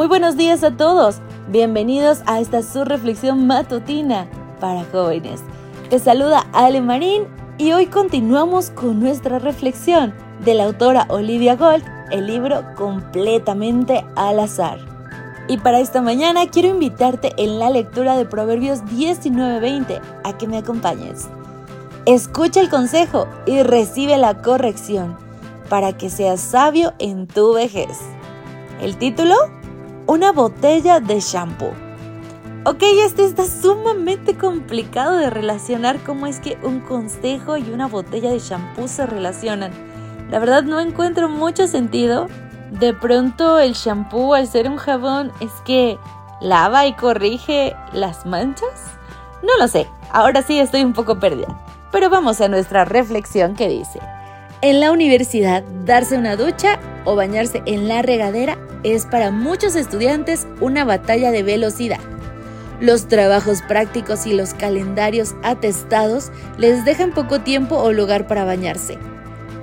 Muy buenos días a todos. Bienvenidos a esta su reflexión matutina para jóvenes. Te saluda Ale Marín y hoy continuamos con nuestra reflexión de la autora Olivia Gold, el libro completamente al azar. Y para esta mañana quiero invitarte en la lectura de Proverbios 19:20 a que me acompañes. Escucha el consejo y recibe la corrección para que seas sabio en tu vejez. El título una botella de shampoo. Ok, este está sumamente complicado de relacionar cómo es que un consejo y una botella de shampoo se relacionan. La verdad no encuentro mucho sentido. De pronto el shampoo al ser un jabón es que lava y corrige las manchas. No lo sé, ahora sí estoy un poco perdida. Pero vamos a nuestra reflexión que dice, en la universidad darse una ducha o bañarse en la regadera es para muchos estudiantes una batalla de velocidad. Los trabajos prácticos y los calendarios atestados les dejan poco tiempo o lugar para bañarse.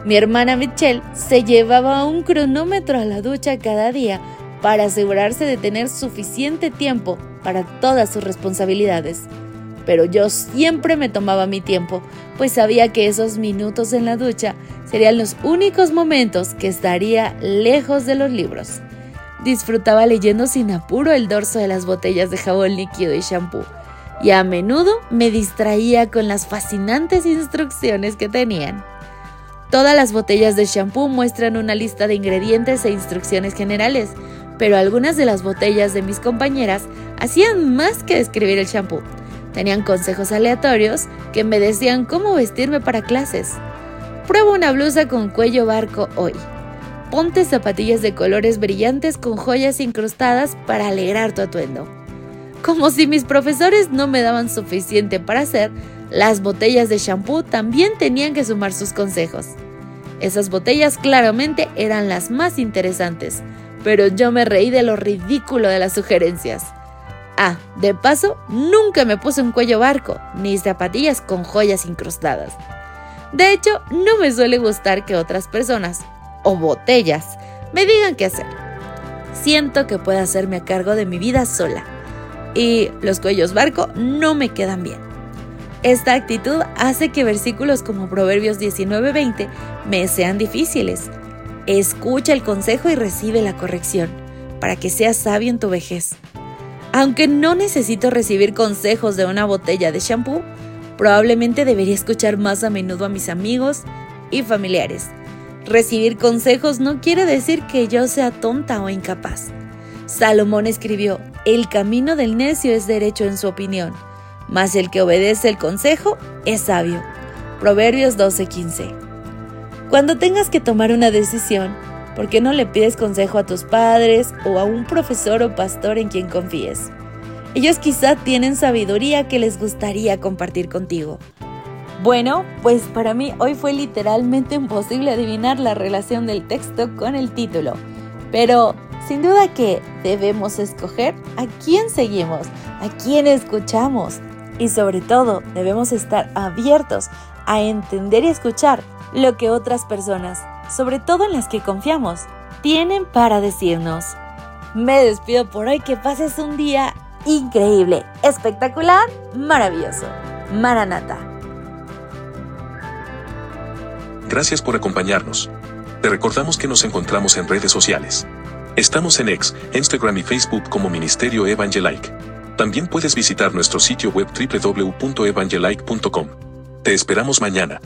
Mi hermana Michelle se llevaba un cronómetro a la ducha cada día para asegurarse de tener suficiente tiempo para todas sus responsabilidades. Pero yo siempre me tomaba mi tiempo, pues sabía que esos minutos en la ducha serían los únicos momentos que estaría lejos de los libros. Disfrutaba leyendo sin apuro el dorso de las botellas de jabón líquido y shampoo, y a menudo me distraía con las fascinantes instrucciones que tenían. Todas las botellas de shampoo muestran una lista de ingredientes e instrucciones generales, pero algunas de las botellas de mis compañeras hacían más que describir el shampoo. Tenían consejos aleatorios que me decían cómo vestirme para clases. Prueba una blusa con cuello barco hoy ponte zapatillas de colores brillantes con joyas incrustadas para alegrar tu atuendo. Como si mis profesores no me daban suficiente para hacer, las botellas de shampoo también tenían que sumar sus consejos. Esas botellas claramente eran las más interesantes, pero yo me reí de lo ridículo de las sugerencias. Ah, de paso, nunca me puse un cuello barco, ni zapatillas con joyas incrustadas. De hecho, no me suele gustar que otras personas, o botellas me digan qué hacer. Siento que puedo hacerme a cargo de mi vida sola. Y los cuellos barco no me quedan bien. Esta actitud hace que versículos como Proverbios 19:20 me sean difíciles. Escucha el consejo y recibe la corrección, para que seas sabio en tu vejez. Aunque no necesito recibir consejos de una botella de shampoo, probablemente debería escuchar más a menudo a mis amigos y familiares Recibir consejos no quiere decir que yo sea tonta o incapaz. Salomón escribió, el camino del necio es derecho en su opinión, mas el que obedece el consejo es sabio. Proverbios 12:15. Cuando tengas que tomar una decisión, ¿por qué no le pides consejo a tus padres o a un profesor o pastor en quien confíes? Ellos quizá tienen sabiduría que les gustaría compartir contigo. Bueno, pues para mí hoy fue literalmente imposible adivinar la relación del texto con el título, pero sin duda que debemos escoger a quién seguimos, a quién escuchamos y sobre todo debemos estar abiertos a entender y escuchar lo que otras personas, sobre todo en las que confiamos, tienen para decirnos. Me despido por hoy, que pases un día increíble, espectacular, maravilloso. Maranata. Gracias por acompañarnos. Te recordamos que nos encontramos en redes sociales. Estamos en X, Instagram y Facebook como Ministerio Evangelike. También puedes visitar nuestro sitio web www.evangelike.com. Te esperamos mañana.